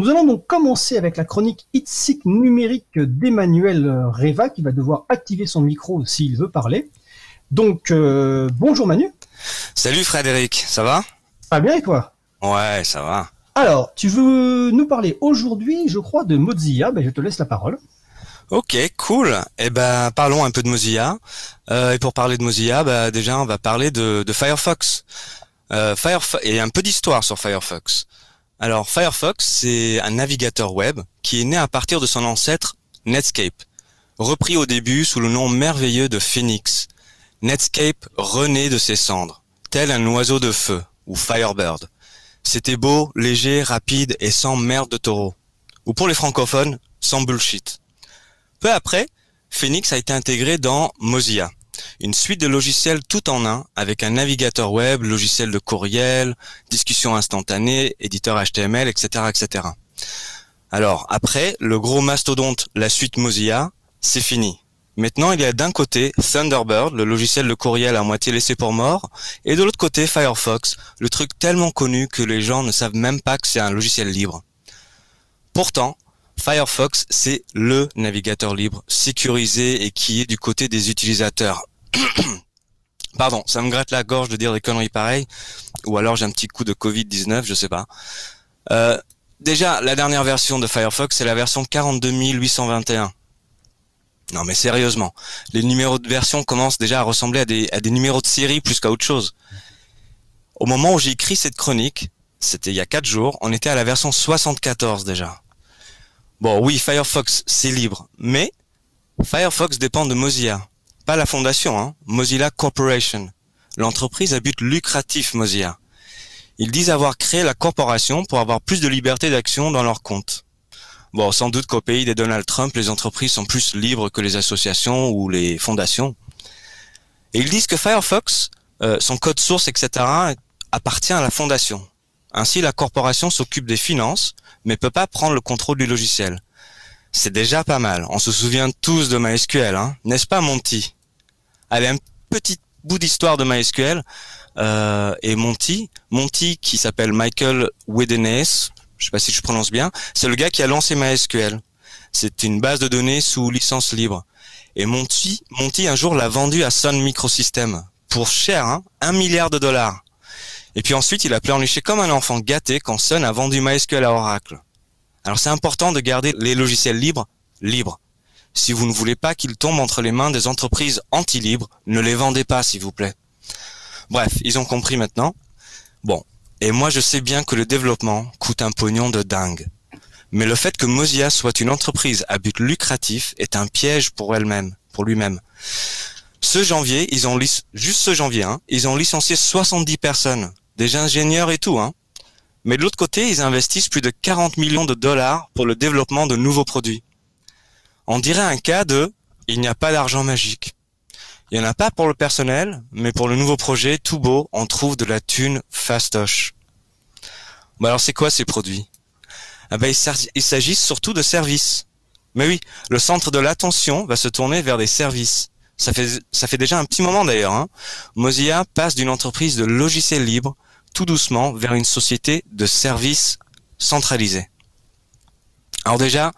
Nous allons donc commencer avec la chronique Itzik numérique d'Emmanuel Reva qui va devoir activer son micro s'il veut parler. Donc euh, bonjour Manu. Salut Frédéric, ça va? Ça va bien et toi? Ouais, ça va. Alors, tu veux nous parler aujourd'hui, je crois, de Mozilla? Ben, je te laisse la parole. Ok, cool. Eh ben, parlons un peu de Mozilla. Euh, et pour parler de Mozilla, bah, déjà, on va parler de, Firefox. Euh, Firefox et un peu d'histoire sur Firefox. Alors, Firefox, c'est un navigateur web qui est né à partir de son ancêtre Netscape, repris au début sous le nom merveilleux de Phoenix. Netscape renaît de ses cendres, tel un oiseau de feu ou Firebird. C'était beau, léger, rapide et sans merde de taureau. Ou pour les francophones, sans bullshit. Peu après, Phoenix a été intégré dans Mozilla, une suite de logiciels tout en un avec un navigateur web, logiciel de courriel, discussion instantanée, éditeur HTML, etc., etc. Alors après, le gros mastodonte, la suite Mozilla, c'est fini. Maintenant, il y a d'un côté Thunderbird, le logiciel de courriel à moitié laissé pour mort, et de l'autre côté Firefox, le truc tellement connu que les gens ne savent même pas que c'est un logiciel libre. Pourtant, Firefox, c'est LE navigateur libre, sécurisé et qui est du côté des utilisateurs. Pardon, ça me gratte la gorge de dire des conneries pareilles, ou alors j'ai un petit coup de Covid-19, je sais pas. Euh, déjà, la dernière version de Firefox, c'est la version 42821. Non mais sérieusement, les numéros de version commencent déjà à ressembler à des, à des numéros de série plus qu'à autre chose. Au moment où j'ai écrit cette chronique, c'était il y a 4 jours, on était à la version 74 déjà. Bon oui, Firefox c'est libre, mais Firefox dépend de Mozilla, pas la fondation, hein, Mozilla Corporation, l'entreprise à but lucratif Mozilla. Ils disent avoir créé la corporation pour avoir plus de liberté d'action dans leur compte. Bon, sans doute qu'au pays des Donald Trump, les entreprises sont plus libres que les associations ou les fondations. Et ils disent que Firefox, euh, son code source, etc., appartient à la fondation. Ainsi, la corporation s'occupe des finances, mais peut pas prendre le contrôle du logiciel. C'est déjà pas mal. On se souvient tous de MySQL, hein n'est-ce pas, Monty Allez, un petit bout d'histoire de MySQL. Euh, et Monty, Monty qui s'appelle Michael Widenes, je sais pas si je prononce bien, c'est le gars qui a lancé MySQL. C'est une base de données sous licence libre. Et Monty, Monty un jour l'a vendu à Sun Microsystems pour cher, hein, un milliard de dollars. Et puis ensuite, il a pleurniché comme un enfant gâté quand Sun a vendu MySQL à Oracle. Alors c'est important de garder les logiciels libres libres. Si vous ne voulez pas qu'ils tombent entre les mains des entreprises anti-libres, ne les vendez pas, s'il vous plaît. Bref, ils ont compris maintenant. Bon, et moi, je sais bien que le développement coûte un pognon de dingue. Mais le fait que Mozilla soit une entreprise à but lucratif est un piège pour elle-même, pour lui-même. Ce janvier, ils ont juste ce janvier, hein, ils ont licencié 70 personnes, des ingénieurs et tout, hein. Mais de l'autre côté, ils investissent plus de 40 millions de dollars pour le développement de nouveaux produits. On dirait un cas de il n'y a pas d'argent magique. Il n'y en a pas pour le personnel, mais pour le nouveau projet, tout beau, on trouve de la thune fastoche. Bon alors c'est quoi ces produits? Ah ben, Il s'agit surtout de services. Mais oui, le centre de l'attention va se tourner vers des services. Ça fait, ça fait déjà un petit moment d'ailleurs. Hein. Mozilla passe d'une entreprise de logiciels libres tout doucement vers une société de services centralisés. Alors déjà,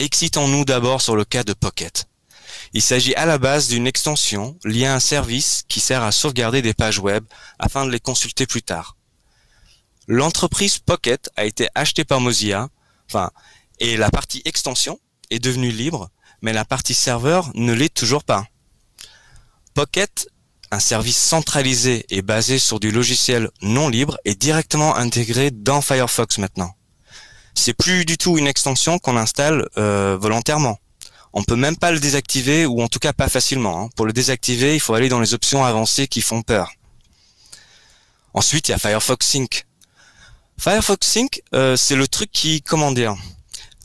excitons-nous d'abord sur le cas de Pocket. Il s'agit à la base d'une extension liée à un service qui sert à sauvegarder des pages web afin de les consulter plus tard. L'entreprise Pocket a été achetée par Mozilla, enfin, et la partie extension est devenue libre, mais la partie serveur ne l'est toujours pas. Pocket, un service centralisé et basé sur du logiciel non libre, est directement intégré dans Firefox maintenant. C'est plus du tout une extension qu'on installe euh, volontairement. On peut même pas le désactiver ou en tout cas pas facilement. Hein. Pour le désactiver, il faut aller dans les options avancées qui font peur. Ensuite, il y a Firefox Sync. Firefox Sync, euh, c'est le truc qui, comment dire,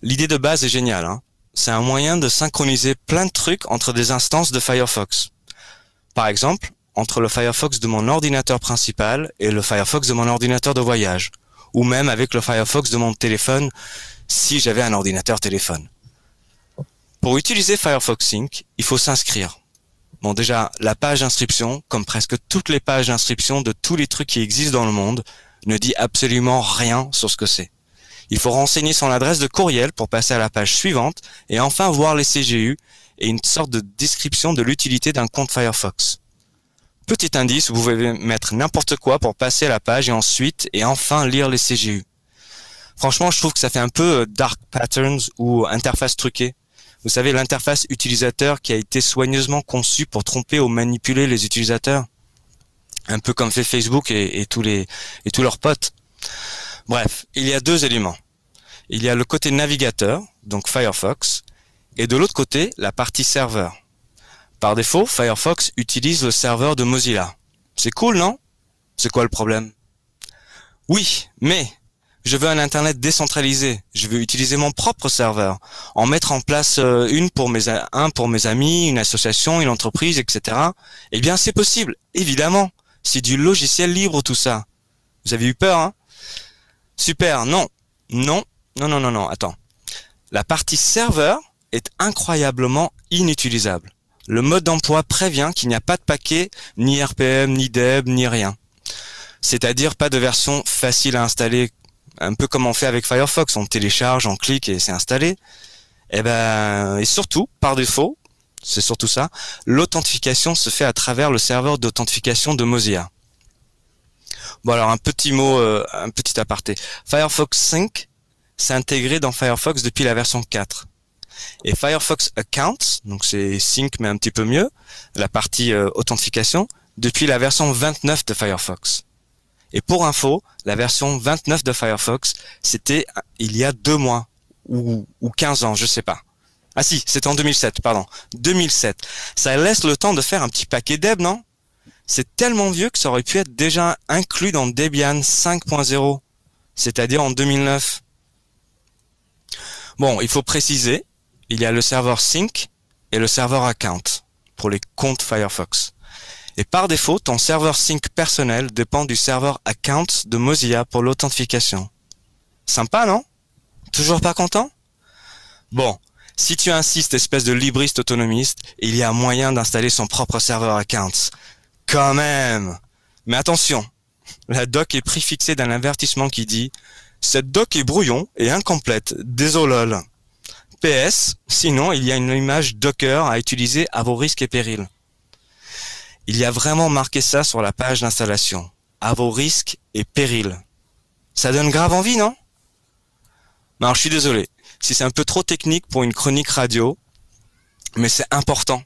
l'idée de base est géniale. Hein. C'est un moyen de synchroniser plein de trucs entre des instances de Firefox. Par exemple, entre le Firefox de mon ordinateur principal et le Firefox de mon ordinateur de voyage, ou même avec le Firefox de mon téléphone si j'avais un ordinateur téléphone. Pour utiliser Firefox Sync, il faut s'inscrire. Bon déjà, la page d'inscription, comme presque toutes les pages d'inscription de tous les trucs qui existent dans le monde, ne dit absolument rien sur ce que c'est. Il faut renseigner son adresse de courriel pour passer à la page suivante et enfin voir les CGU et une sorte de description de l'utilité d'un compte Firefox. Petit indice, vous pouvez mettre n'importe quoi pour passer à la page et ensuite et enfin lire les CGU. Franchement, je trouve que ça fait un peu euh, dark patterns ou interface truquée. Vous savez, l'interface utilisateur qui a été soigneusement conçue pour tromper ou manipuler les utilisateurs. Un peu comme fait Facebook et, tous les et tous leurs potes. Bref, il y a deux éléments. Il y a le côté navigateur, donc Firefox, et de l'autre côté, la partie serveur. Par défaut, Firefox utilise le serveur de Mozilla. C'est cool, non? C'est quoi le problème? Oui, mais je veux un Internet décentralisé. Je veux utiliser mon propre serveur, en mettre en place euh, une pour mes un pour mes amis, une association, une entreprise, etc. Eh bien, c'est possible, évidemment. C'est du logiciel libre tout ça. Vous avez eu peur, hein? Super, non, non, non, non, non, non. Attends. La partie serveur est incroyablement inutilisable. Le mode d'emploi prévient qu'il n'y a pas de paquet, ni RPM, ni DEB, ni rien. C'est-à-dire pas de version facile à installer, un peu comme on fait avec Firefox, on télécharge, on clique et c'est installé. Et eh ben, et surtout, par défaut, c'est surtout ça, l'authentification se fait à travers le serveur d'authentification de Mozilla. Bon alors un petit mot, euh, un petit aparté. Firefox 5 s'est intégré dans Firefox depuis la version 4. Et Firefox Accounts, donc c'est Sync mais un petit peu mieux, la partie euh, authentification, depuis la version 29 de Firefox. Et pour info, la version 29 de Firefox, c'était il y a deux mois ou, ou 15 ans, je sais pas. Ah si, c'était en 2007, pardon. 2007. Ça laisse le temps de faire un petit paquet d'eb, non? C'est tellement vieux que ça aurait pu être déjà inclus dans Debian 5.0, c'est-à-dire en 2009. Bon, il faut préciser, il y a le serveur Sync et le serveur Account pour les comptes Firefox. Et par défaut, ton serveur Sync personnel dépend du serveur Account de Mozilla pour l'authentification. Sympa, non? Toujours pas content? Bon, si tu insistes, espèce de libriste autonomiste, il y a moyen d'installer son propre serveur Account. Quand même Mais attention, la doc est préfixée d'un avertissement qui dit « Cette doc est brouillon et incomplète, désolol ». PS, sinon il y a une image Docker à utiliser à vos risques et périls. Il y a vraiment marqué ça sur la page d'installation. À vos risques et périls. Ça donne grave envie, non? Non, je suis désolé. Si c'est un peu trop technique pour une chronique radio, mais c'est important.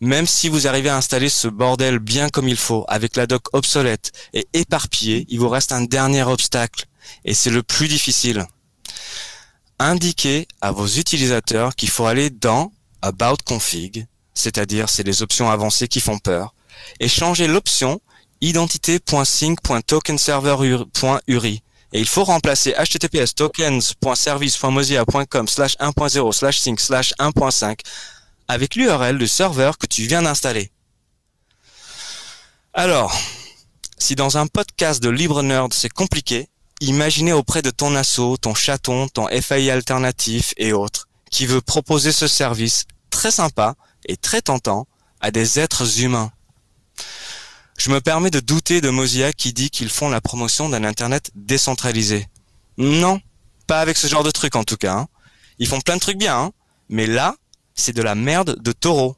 Même si vous arrivez à installer ce bordel bien comme il faut, avec la doc obsolète et éparpillée, il vous reste un dernier obstacle, et c'est le plus difficile indiquez à vos utilisateurs qu'il faut aller dans About Config, c'est-à-dire c'est les options avancées qui font peur, et changer l'option identité.sync.tokenserver.uri. Et il faut remplacer https tokens.service.mozilla.com slash 1.0 slash sync slash 1.5 avec l'URL du serveur que tu viens d'installer. Alors, si dans un podcast de Libre Nerd c'est compliqué, Imaginez auprès de ton asso, ton chaton, ton FAI alternatif et autres, qui veut proposer ce service très sympa et très tentant à des êtres humains. Je me permets de douter de Mozilla qui dit qu'ils font la promotion d'un Internet décentralisé. Non, pas avec ce genre de truc en tout cas. Hein. Ils font plein de trucs bien, hein. mais là, c'est de la merde de taureau.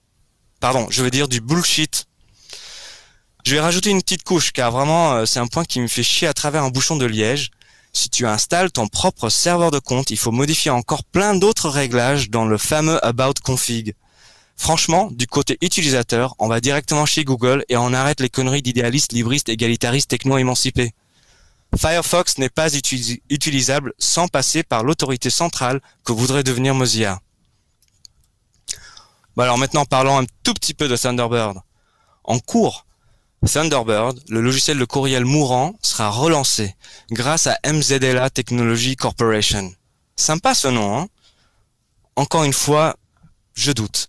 Pardon, je veux dire du bullshit. Je vais rajouter une petite couche car vraiment euh, c'est un point qui me fait chier à travers un bouchon de liège. Si tu installes ton propre serveur de compte, il faut modifier encore plein d'autres réglages dans le fameux About Config. Franchement, du côté utilisateur, on va directement chez Google et on arrête les conneries d'idéalistes, libristes, égalitaristes, techno-émancipés. Firefox n'est pas utilisable sans passer par l'autorité centrale que voudrait devenir Mozilla. Bon alors maintenant parlons un tout petit peu de Thunderbird. En cours, Thunderbird, le logiciel de courriel mourant, sera relancé grâce à MZLA Technology Corporation. Sympa ce nom, hein? Encore une fois, je doute.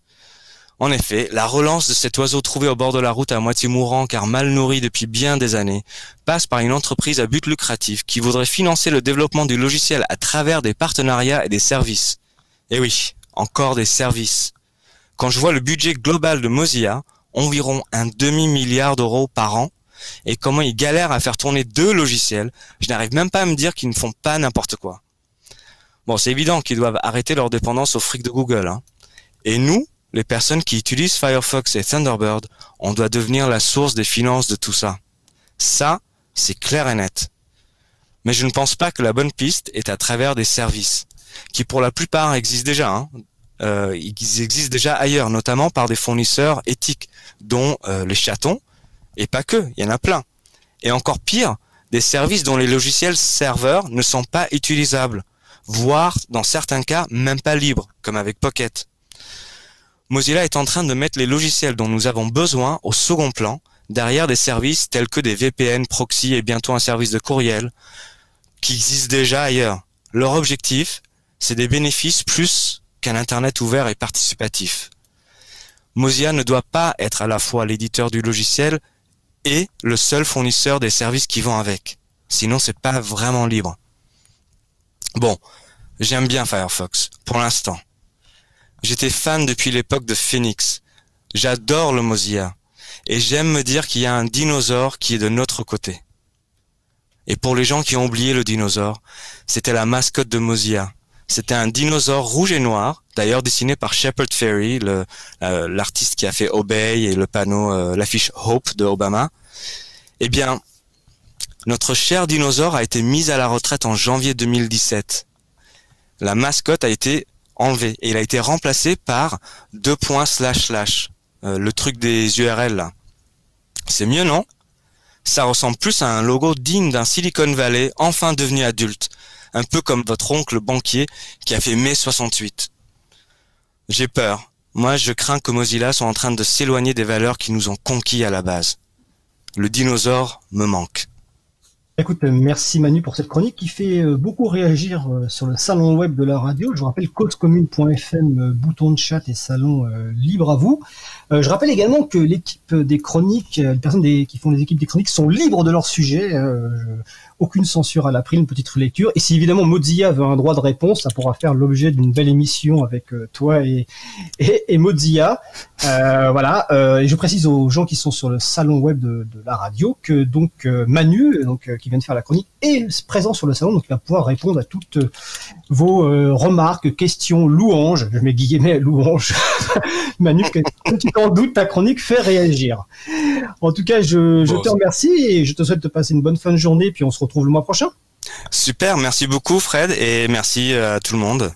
En effet, la relance de cet oiseau trouvé au bord de la route à moitié mourant car mal nourri depuis bien des années passe par une entreprise à but lucratif qui voudrait financer le développement du logiciel à travers des partenariats et des services. Et oui, encore des services. Quand je vois le budget global de Mozilla, environ un demi-milliard d'euros par an et comment ils galèrent à faire tourner deux logiciels, je n'arrive même pas à me dire qu'ils ne font pas n'importe quoi. Bon, c'est évident qu'ils doivent arrêter leur dépendance au fric de Google. Hein. Et nous, les personnes qui utilisent Firefox et Thunderbird, on doit devenir la source des finances de tout ça. Ça, c'est clair et net. Mais je ne pense pas que la bonne piste est à travers des services, qui pour la plupart existent déjà. Hein. Euh, ils existent déjà ailleurs, notamment par des fournisseurs éthiques, dont euh, les chatons, et pas que, il y en a plein. Et encore pire, des services dont les logiciels serveurs ne sont pas utilisables, voire dans certains cas même pas libres, comme avec Pocket. Mozilla est en train de mettre les logiciels dont nous avons besoin au second plan, derrière des services tels que des VPN, proxy et bientôt un service de courriel, qui existent déjà ailleurs. Leur objectif, c'est des bénéfices plus qu'un Internet ouvert et participatif. Mozilla ne doit pas être à la fois l'éditeur du logiciel et le seul fournisseur des services qui vont avec. Sinon, c'est pas vraiment libre. Bon, j'aime bien Firefox, pour l'instant. J'étais fan depuis l'époque de Phoenix. J'adore le Mozilla. Et j'aime me dire qu'il y a un dinosaure qui est de notre côté. Et pour les gens qui ont oublié le dinosaure, c'était la mascotte de Mozilla. C'était un dinosaure rouge et noir, d'ailleurs dessiné par Shepard Fairey, euh, l'artiste qui a fait Obey et le panneau, euh, l'affiche Hope de Obama. Eh bien, notre cher dinosaure a été mis à la retraite en janvier 2017. La mascotte a été enlevée et il a été remplacé par deux points slash slash, euh, le truc des URL. C'est mieux, non? Ça ressemble plus à un logo digne d'un Silicon Valley enfin devenu adulte, un peu comme votre oncle banquier qui a fait mai 68. J'ai peur. Moi, je crains que Mozilla soit en train de s'éloigner des valeurs qui nous ont conquis à la base. Le dinosaure me manque. Écoute, merci Manu pour cette chronique qui fait euh, beaucoup réagir euh, sur le salon web de la radio. Je vous rappelle causecommune.fm, euh, bouton de chat et salon libre à vous. Je rappelle également que l'équipe des chroniques, les personnes qui font les équipes des chroniques sont libres de leur sujet aucune censure à la pris, une petite relecture. Et si évidemment Mozilla veut un droit de réponse, ça pourra faire l'objet d'une belle émission avec toi et, et, Mozilla. Voilà. Et je précise aux gens qui sont sur le salon web de, de la radio que donc Manu, donc qui vient de faire la chronique, est présent sur le salon, donc il va pouvoir répondre à toutes vos remarques, questions, louanges. Je mets guillemets louanges. Manu, quand tu t'en doutes, ta chronique fait réagir. En tout cas, je, je te remercie et je te souhaite de passer une bonne fin de journée. Puis on se retrouve le mois prochain. Super, merci beaucoup Fred et merci euh, à tout le monde.